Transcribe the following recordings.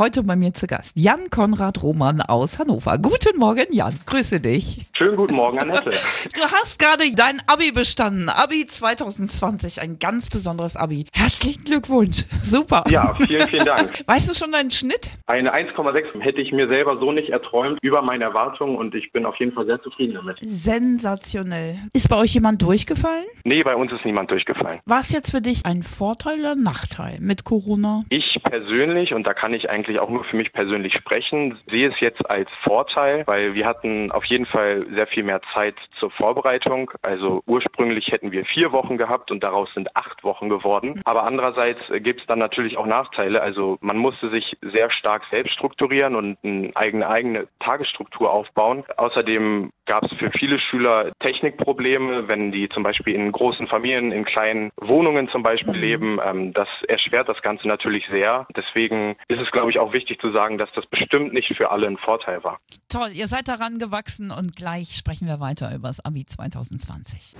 Heute bei mir zu Gast Jan Konrad Roman aus Hannover. Guten Morgen, Jan. Grüße dich. Schönen guten Morgen, Annette. Du hast gerade dein Abi bestanden. Abi 2020, ein ganz besonderes Abi. Herzlichen Glückwunsch. Super. Ja, vielen, vielen Dank. Weißt du schon deinen Schnitt? Eine 1,6 hätte ich mir selber so nicht erträumt, über meine Erwartungen und ich bin auf jeden Fall sehr zufrieden damit. Sensationell. Ist bei euch jemand durchgefallen? Nee, bei uns ist niemand durchgefallen. War es jetzt für dich ein Vorteil oder Nachteil mit Corona? Ich persönlich, und da kann ich eigentlich auch nur für mich persönlich sprechen, sehe es jetzt als Vorteil, weil wir hatten auf jeden Fall sehr viel mehr Zeit zur Vorbereitung. Also ursprünglich hätten wir vier Wochen gehabt und daraus sind acht Wochen geworden. Aber andererseits gibt es dann natürlich auch Nachteile. Also man musste sich sehr stark selbst strukturieren und eine eigene, eigene Tagesstruktur aufbauen. Außerdem gab es für viele Schüler Technikprobleme, wenn die zum Beispiel in großen Familien, in kleinen Wohnungen zum Beispiel mhm. leben. Ähm, das erschwert das Ganze natürlich sehr. Deswegen ist es, glaube ich, auch wichtig zu sagen, dass das bestimmt nicht für alle ein Vorteil war. Toll, ihr seid daran gewachsen und gleich sprechen wir weiter über das Abi 2020.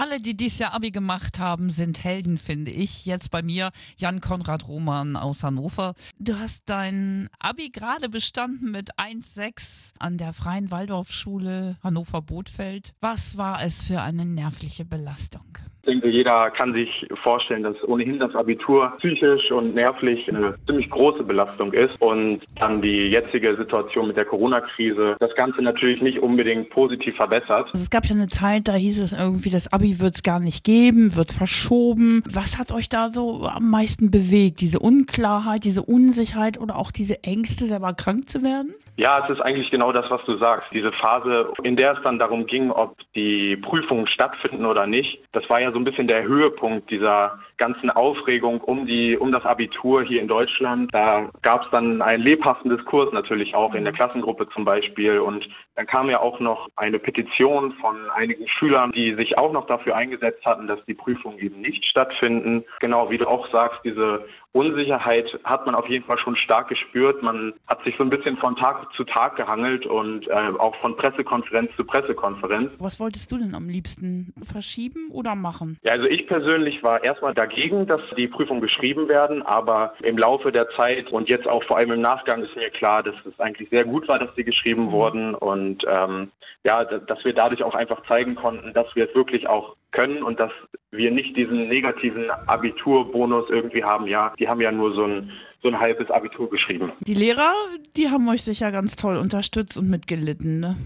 Alle, die dieses Jahr Abi gemacht haben, sind Helden, finde ich. Jetzt bei mir Jan Konrad Roman aus Hannover. Du hast dein Abi gerade bestanden mit 1,6 an der Freien Waldorfschule Hannover-Bothfeld. Was war es für eine nervliche Belastung? Ich denke, jeder kann sich vorstellen, dass ohnehin das Abitur psychisch und nervlich eine ziemlich große Belastung ist und dann die jetzige Situation mit der Corona-Krise das Ganze natürlich nicht unbedingt positiv verbessert. Also es gab ja eine Zeit, da hieß es irgendwie, das Abi wird es gar nicht geben, wird verschoben. Was hat euch da so am meisten bewegt? Diese Unklarheit, diese Unsicherheit oder auch diese Ängste, selber krank zu werden? Ja, es ist eigentlich genau das, was du sagst. Diese Phase, in der es dann darum ging, ob die Prüfungen stattfinden oder nicht, das war ja so ein bisschen der Höhepunkt dieser ganzen Aufregung um die, um das Abitur hier in Deutschland. Da gab es dann einen lebhaften Diskurs natürlich auch in der Klassengruppe zum Beispiel. Und dann kam ja auch noch eine Petition von einigen Schülern, die sich auch noch dafür eingesetzt hatten, dass die Prüfungen eben nicht stattfinden. Genau, wie du auch sagst, diese Unsicherheit hat man auf jeden Fall schon stark gespürt. Man hat sich so ein bisschen von Tag zu Tag gehangelt und äh, auch von Pressekonferenz zu Pressekonferenz. Was wolltest du denn am liebsten verschieben oder machen? Ja, also ich persönlich war erstmal dagegen, dass die Prüfungen geschrieben werden, aber im Laufe der Zeit und jetzt auch vor allem im Nachgang ist mir klar, dass es eigentlich sehr gut war, dass sie geschrieben mhm. wurden und ähm, ja, dass wir dadurch auch einfach zeigen konnten, dass wir es wirklich auch können und dass wir nicht diesen negativen Abiturbonus irgendwie haben. Ja, die haben ja nur so ein so ein halbes Abitur geschrieben. Die Lehrer, die haben euch sicher ganz toll unterstützt und mitgelitten, ne?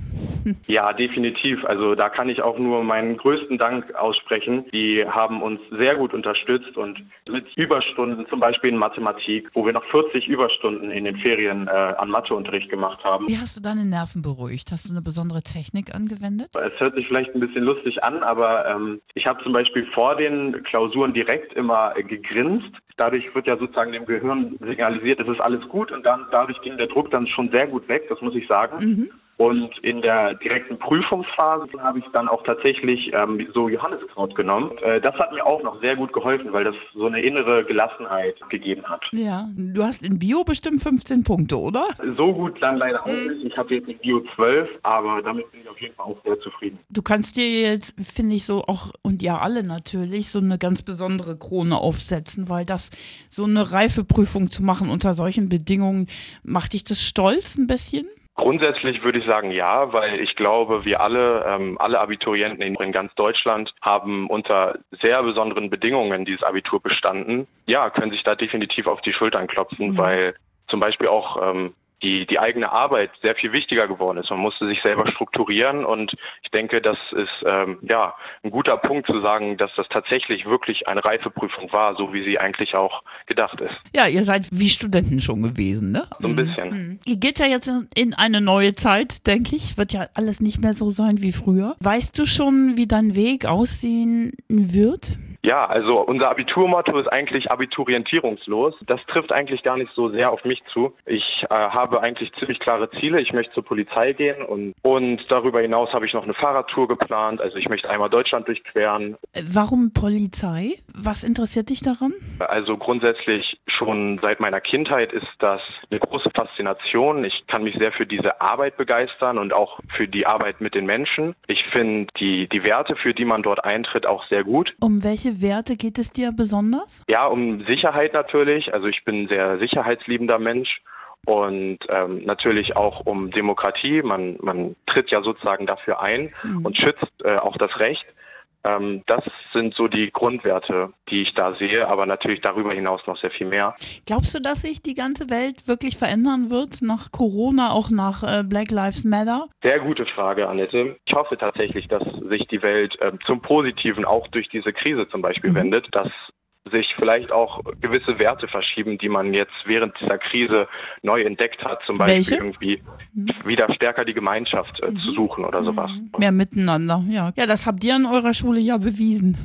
Ja, definitiv. Also da kann ich auch nur meinen größten Dank aussprechen. Die haben uns sehr gut unterstützt und mit Überstunden, zum Beispiel in Mathematik, wo wir noch 40 Überstunden in den Ferien äh, an Matheunterricht gemacht haben. Wie hast du deine Nerven beruhigt? Hast du eine besondere Technik angewendet? Es hört sich vielleicht ein bisschen lustig an, aber ähm, ich habe zum Beispiel vor den Klausuren direkt immer gegrinst. Dadurch wird ja sozusagen dem Gehirn signalisiert, es ist alles gut und dann dadurch ging der Druck dann schon sehr gut weg, das muss ich sagen. Mhm. Und in der direkten Prüfungsphase habe ich dann auch tatsächlich ähm, so Johanniskraut genommen. Äh, das hat mir auch noch sehr gut geholfen, weil das so eine innere Gelassenheit gegeben hat. Ja, du hast in Bio bestimmt 15 Punkte, oder? So gut dann leider auch mhm. nicht. Ich habe jetzt in Bio 12, aber damit bin ich auf jeden Fall auch sehr zufrieden. Du kannst dir jetzt, finde ich, so auch, und ja alle natürlich, so eine ganz besondere Krone aufsetzen, weil das so eine Reifeprüfung zu machen unter solchen Bedingungen, macht dich das stolz ein bisschen? Grundsätzlich würde ich sagen ja, weil ich glaube, wir alle, ähm, alle Abiturienten in, ganz Deutschland haben unter sehr besonderen Bedingungen dieses Abitur bestanden. Ja, können sich da definitiv auf die Schultern klopfen, mhm. weil zum Beispiel auch ähm, die, die eigene Arbeit sehr viel wichtiger geworden ist. Man musste sich selber strukturieren und ich denke, das ist ähm, ja ein guter Punkt zu sagen, dass das tatsächlich wirklich eine Reifeprüfung war, so wie sie eigentlich auch gedacht ist. Ja, ihr seid wie Studenten schon gewesen, ne? So ein bisschen. Mhm. Ihr geht ja jetzt in eine neue Zeit, denke ich. Wird ja alles nicht mehr so sein wie früher. Weißt du schon, wie dein Weg aussehen wird? Ja, also unser Abiturmotto ist eigentlich abiturientierungslos. Das trifft eigentlich gar nicht so sehr auf mich zu. Ich äh, habe eigentlich ziemlich klare Ziele. Ich möchte zur Polizei gehen und, und darüber hinaus habe ich noch eine Fahrradtour geplant. Also ich möchte einmal Deutschland durchqueren. Warum Polizei? Was interessiert dich daran? Also grundsätzlich Schon seit meiner Kindheit ist das eine große Faszination. Ich kann mich sehr für diese Arbeit begeistern und auch für die Arbeit mit den Menschen. Ich finde die, die Werte, für die man dort eintritt, auch sehr gut. Um welche Werte geht es dir besonders? Ja, um Sicherheit natürlich. Also ich bin ein sehr sicherheitsliebender Mensch und ähm, natürlich auch um Demokratie. Man, man tritt ja sozusagen dafür ein mhm. und schützt äh, auch das Recht. Ähm, das sind so die Grundwerte, die ich da sehe, aber natürlich darüber hinaus noch sehr viel mehr. Glaubst du, dass sich die ganze Welt wirklich verändern wird nach Corona, auch nach äh, Black Lives Matter? Sehr gute Frage, Annette. Ich hoffe tatsächlich, dass sich die Welt äh, zum Positiven auch durch diese Krise zum Beispiel mhm. wendet, dass sich vielleicht auch gewisse Werte verschieben, die man jetzt während dieser Krise neu entdeckt hat. Zum Beispiel Welche? irgendwie mhm. wieder stärker die Gemeinschaft äh, mhm. zu suchen oder sowas. Mehr miteinander, ja. Ja, das habt ihr an eurer Schule ja bewiesen.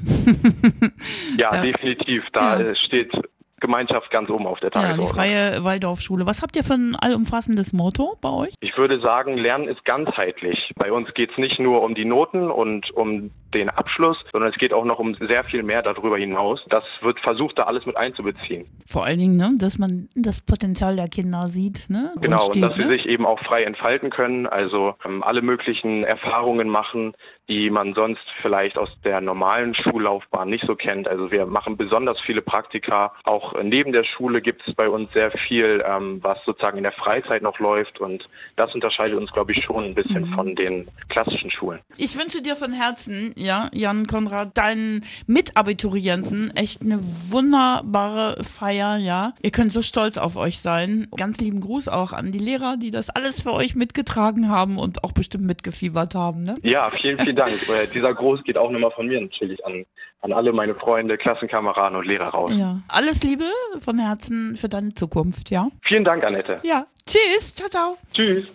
ja, da, definitiv. Da ja. steht Gemeinschaft ganz oben auf der Tagesordnung. Ja, die Freie Waldorfschule. Was habt ihr für ein allumfassendes Motto bei euch? Ich würde sagen, Lernen ist ganzheitlich. Bei uns geht es nicht nur um die Noten und um den Abschluss, sondern es geht auch noch um sehr viel mehr darüber hinaus. Das wird versucht, da alles mit einzubeziehen. Vor allen Dingen, ne, dass man das Potenzial der Kinder sieht. Ne, genau, und, dass ne? sie sich eben auch frei entfalten können, also ähm, alle möglichen Erfahrungen machen, die man sonst vielleicht aus der normalen Schullaufbahn nicht so kennt. Also wir machen besonders viele Praktika. Auch neben der Schule gibt es bei uns sehr viel, ähm, was sozusagen in der Freizeit noch läuft. Und das unterscheidet uns, glaube ich, schon ein bisschen mhm. von den klassischen Schulen. Ich wünsche dir von Herzen, ja, Jan Konrad, deinen Mitabiturienten echt eine wunderbare Feier, ja. Ihr könnt so stolz auf euch sein. Ganz lieben Gruß auch an die Lehrer, die das alles für euch mitgetragen haben und auch bestimmt mitgefiebert haben. Ne? Ja, vielen, vielen Dank. Äh, dieser Gruß geht auch nochmal von mir natürlich an, an alle meine Freunde, Klassenkameraden und Lehrer raus. Ja. Alles Liebe von Herzen für deine Zukunft, ja? Vielen Dank, Annette. Ja. Tschüss. Ciao, ciao. Tschüss.